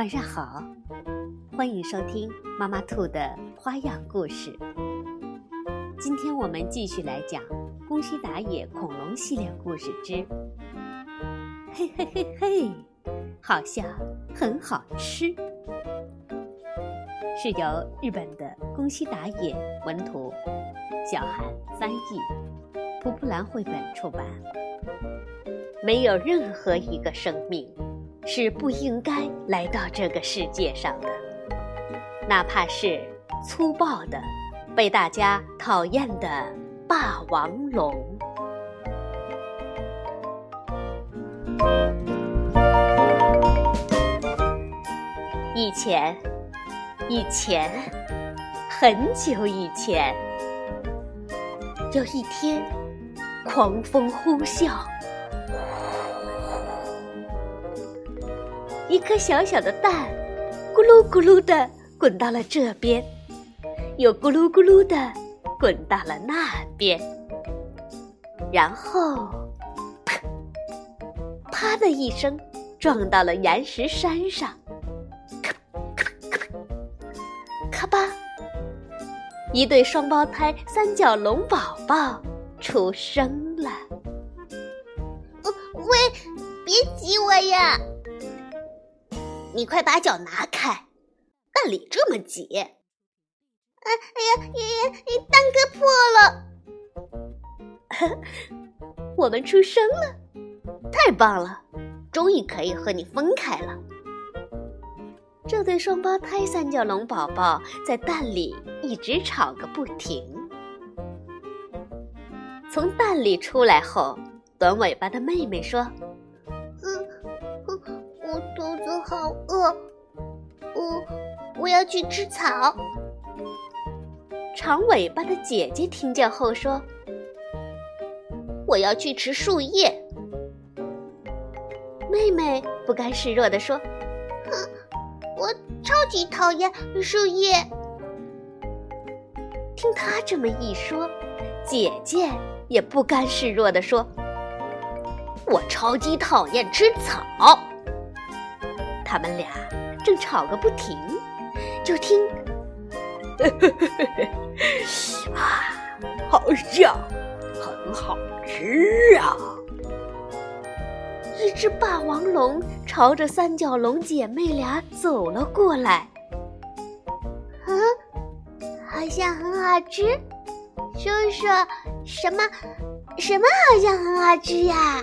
晚上好，欢迎收听妈妈兔的花样故事。今天我们继续来讲《宫西达也恐龙系列故事之嘿嘿嘿嘿，好像很好吃》，是由日本的宫西达也文图，小韩翻译，蒲蒲兰绘本出版。没有任何一个生命是不应该来到这个世界上的，哪怕是粗暴的、被大家讨厌的霸王龙。以前，以前，很久以前，有一天，狂风呼啸。一颗小小的蛋，咕噜咕噜的滚到了这边，又咕噜咕噜的滚到了那边，然后，啪，啪的一声，撞到了岩石山上，咔咔咔，咔吧，一对双胞胎三角龙宝宝出生了。喂，别挤我呀！你快把脚拿开，那里这么挤。哎哎呀，爷爷，你蛋壳破了。我们出生了，太棒了，终于可以和你分开了。这对双胞胎三角龙宝宝在蛋里一直吵个不停。从蛋里出来后，短尾巴的妹妹说。好饿，我我要去吃草。长尾巴的姐姐听见后说：“我要去吃树叶。”妹妹不甘示弱地说：“哼，我超级讨厌树叶。”听她这么一说，姐姐也不甘示弱地说：“我超级讨厌吃草。”他们俩正吵个不停，就听，啊，好像很好吃啊！一只霸王龙朝着三角龙姐妹俩走了过来。嗯，好像很好吃。叔叔，什么什么好像很好吃呀？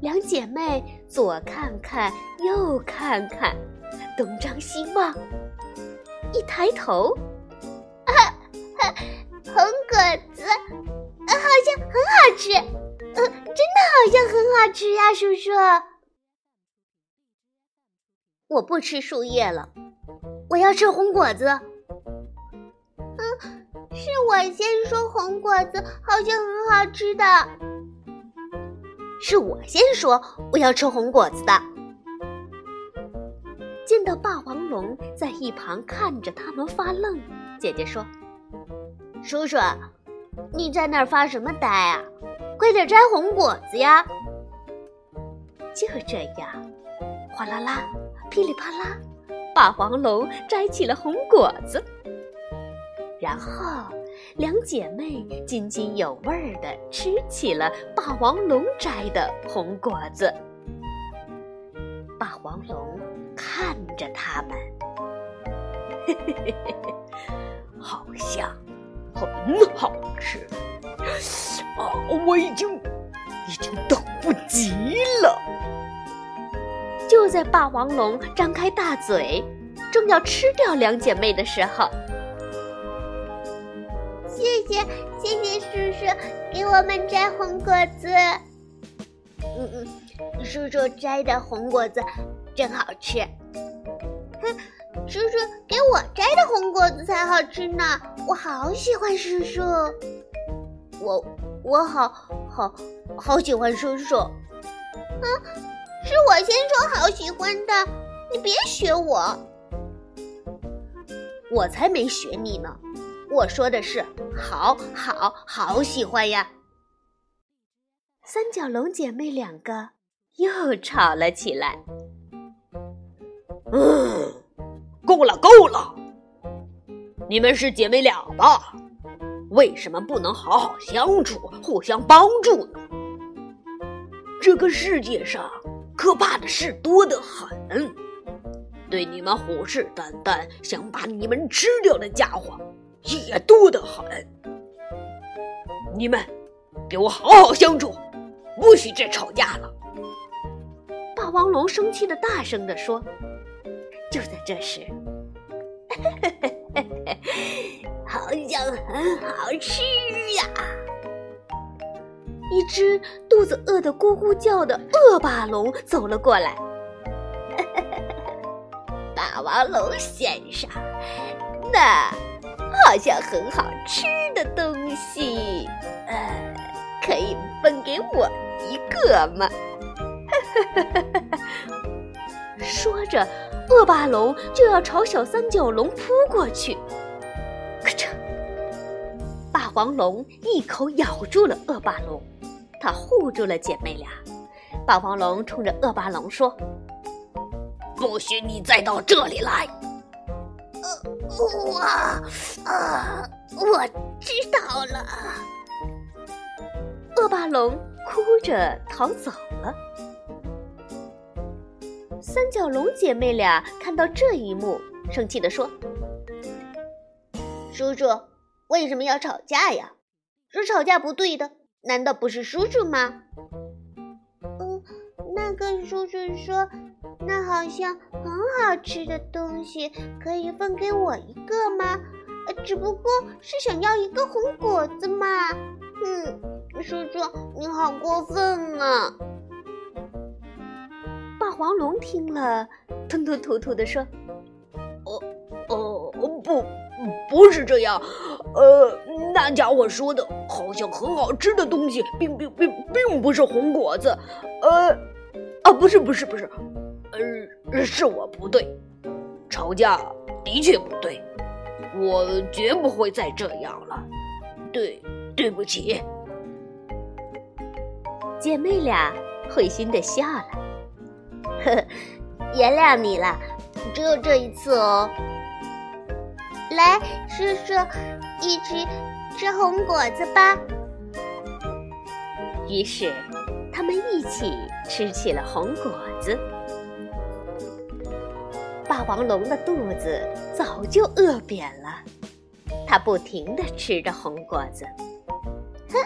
两姐妹左看看，右看看，东张西望。一抬头，啊，红果子，啊好像很好吃。呃，真的好像很好吃呀，叔叔。我不吃树叶了，我要吃红果子。嗯，是我先说红果子好像很好吃的。是我先说我要吃红果子的。见到霸王龙在一旁看着他们发愣，姐姐说：“叔叔，你在那儿发什么呆啊？快点摘红果子呀！”就这样，哗啦啦，噼里啪啦，霸王龙摘起了红果子，然后。两姐妹津津有味地吃起了霸王龙摘的红果子。霸王龙看着他们，嘿嘿嘿嘿嘿，好像很好吃啊！我已经已经等不及了。就在霸王龙张开大嘴，正要吃掉两姐妹的时候。谢谢谢叔叔给我们摘红果子。嗯嗯，叔叔摘的红果子真好吃。哼，叔叔给我摘的红果子才好吃呢，我好喜欢叔叔。我我好好好喜欢叔叔。嗯，是我先说好喜欢的，你别学我。我才没学你呢。我说的是，好好好喜欢呀！三角龙姐妹两个又吵了起来。嗯，够了，够了！你们是姐妹俩吧？为什么不能好好相处，互相帮助呢？这个世界上可怕的事多得很，对你们虎视眈眈、想把你们吃掉的家伙也多得很。你们给我好好相处，不许再吵架了！霸王龙生气的大声地说。就在这时，好像很好吃呀！一只肚子饿得咕咕叫的恶霸龙走了过来。霸王龙先生，那好像很好吃的东西，呃，可以分给我一个吗？说着。恶霸龙就要朝小三角龙扑过去，咔嚓！霸王龙一口咬住了恶霸龙，它护住了姐妹俩。霸王龙冲着恶霸龙说：“不许你再到这里来！”呃，我，啊，我知道了。恶霸龙哭着逃走了。三角龙姐妹俩看到这一幕，生气地说：“叔叔，为什么要吵架呀？说吵架不对的，难道不是叔叔吗？”“嗯，那个叔叔说，那好像很好吃的东西可以分给我一个吗？只不过是想要一个红果子嘛。”“嗯，叔叔，你好过分啊！”霸王龙听了，吞吞吐吐地说：“哦哦，不，不是这样。呃，那家伙说的好像很好吃的东西，并并并并不是红果子。呃，啊，不是，不是，不是，呃，是我不对。吵架的确不对，我绝不会再这样了。对，对不起。”姐妹俩会心的笑了。呵，原谅你了，只有这一次哦。来，叔叔，一起吃红果子吧。于是，他们一起吃起了红果子。霸王龙的肚子早就饿扁了，它不停地吃着红果子。哼，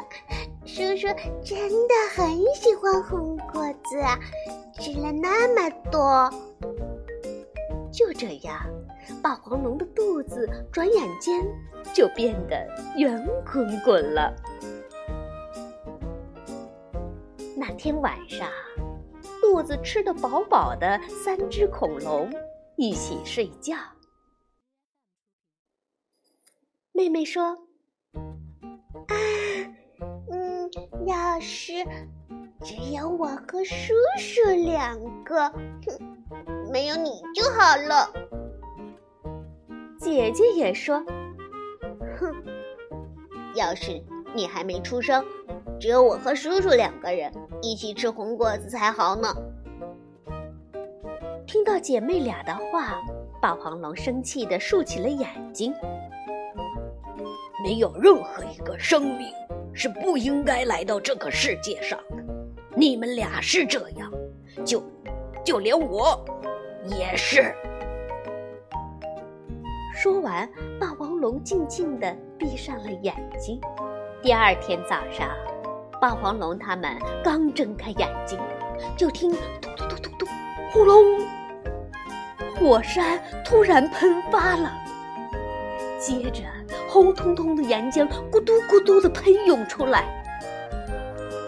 叔叔真的很喜欢红果子。吃了那么多，就这样，霸王龙的肚子转眼间就变得圆滚滚了。那天晚上，肚子吃得饱饱的三只恐龙一起睡觉。妹妹说：“啊，嗯，要是……”只有我和叔叔两个，哼，没有你就好了。姐姐也说：“哼，要是你还没出生，只有我和叔叔两个人一起吃红果子才好呢。”听到姐妹俩的话，霸王龙生气地竖起了眼睛。没有任何一个生命是不应该来到这个世界上的。你们俩是这样，就就连我也是。说完，霸王龙静静地闭上了眼睛。第二天早上，霸王龙他们刚睁开眼睛，就听咚咚咚咚咚，呼隆，火山突然喷发了，接着红彤彤的岩浆咕嘟咕嘟的喷涌出来。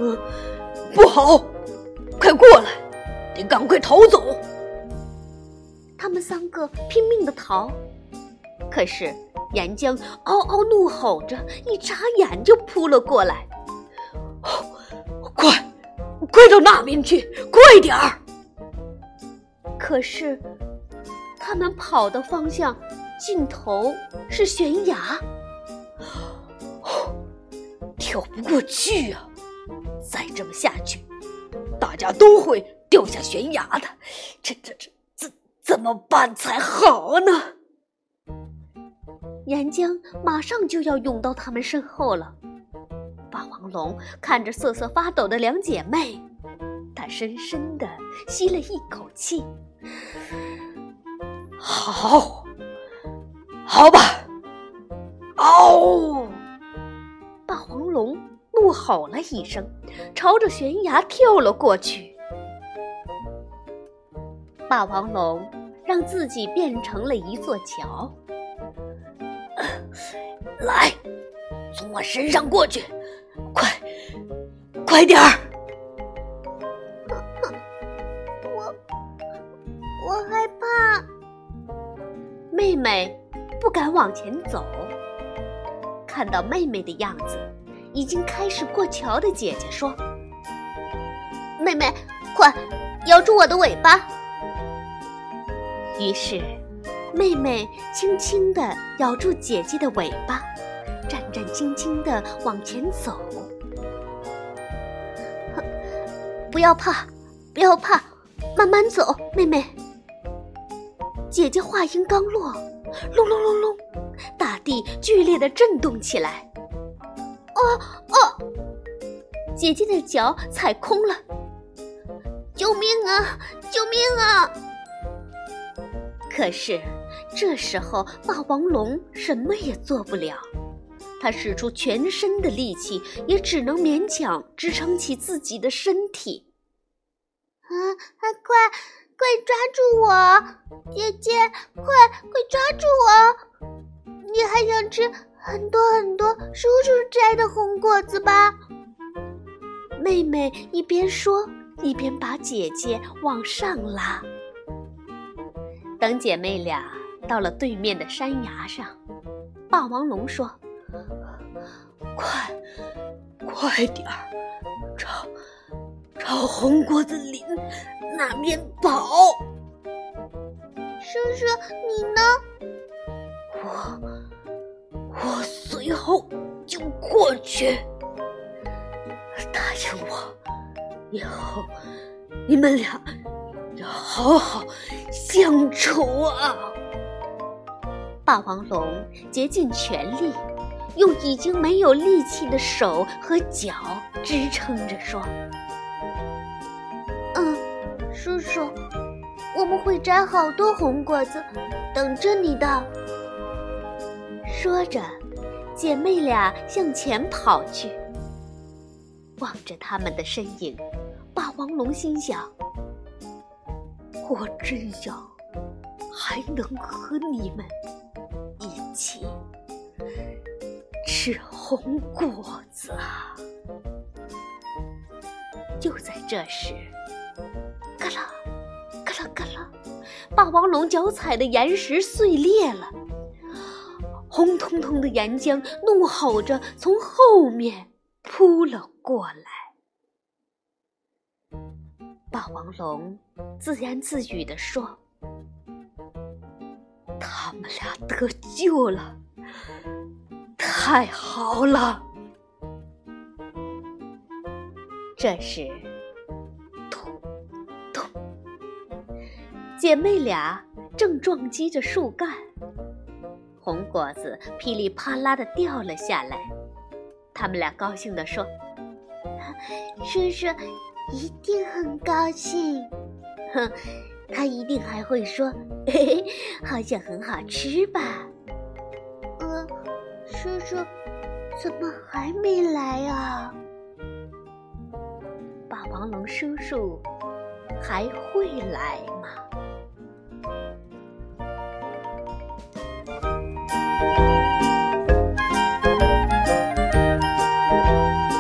嗯。不好！快过来，得赶快逃走！他们三个拼命的逃，可是岩浆嗷嗷怒吼着，一眨眼就扑了过来。快，快到那边去，快点儿！可是他们跑的方向尽头是悬崖，跳不过去啊！再这么下去，大家都会掉下悬崖的。这、这、这怎怎么办才好呢？岩浆马上就要涌到他们身后了。霸王龙看着瑟瑟发抖的两姐妹，他深深的吸了一口气。好，好吧。嗷！霸王龙怒吼了一声，朝着悬崖跳了过去。霸王龙让自己变成了一座桥。来，从我身上过去，快，快点儿！妹妹不敢往前走。看到妹妹的样子，已经开始过桥的姐姐说：“妹妹，快咬住我的尾巴！”于是，妹妹轻轻地咬住姐姐的尾巴，战战兢兢地往前走。不要怕，不要怕，慢慢走，妹妹。姐姐话音刚落，隆隆隆隆。大地剧烈的震动起来，哦哦！姐姐的脚踩空了，救命啊！救命啊！可是这时候霸王龙什么也做不了，它使出全身的力气，也只能勉强支撑起自己的身体。啊啊！快快抓住我，姐姐！快快抓住我！你还想吃很多很多叔叔摘的红果子吧？妹妹一边说，一边把姐姐往上拉。等姐妹俩到了对面的山崖上，霸王龙说：“快，快点儿，朝朝红果子林那边跑。”叔叔，你呢？我。我随后就过去，答应我，以后你们俩要好好相处啊！霸王龙竭尽全力，用已经没有力气的手和脚支撑着说：“嗯，叔叔，我们会摘好多红果子，等着你的。”说着，姐妹俩向前跑去。望着他们的身影，霸王龙心想：“我真想还能和你们一起吃红果子啊！”就在这时，嘎啦嘎啦嘎啦，霸王龙脚踩的岩石碎裂了。红彤彤的岩浆怒吼着从后面扑了过来，霸王龙自言自语地说：“他们俩得救了，太好了！”这时，姐妹俩正撞击着树干。红果子噼里啪啦的掉了下来，他们俩高兴地说：“叔叔一定很高兴，哼，他一定还会说，嘿嘿，好像很好吃吧？”呃，叔叔怎么还没来啊？霸王龙叔叔还会来吗？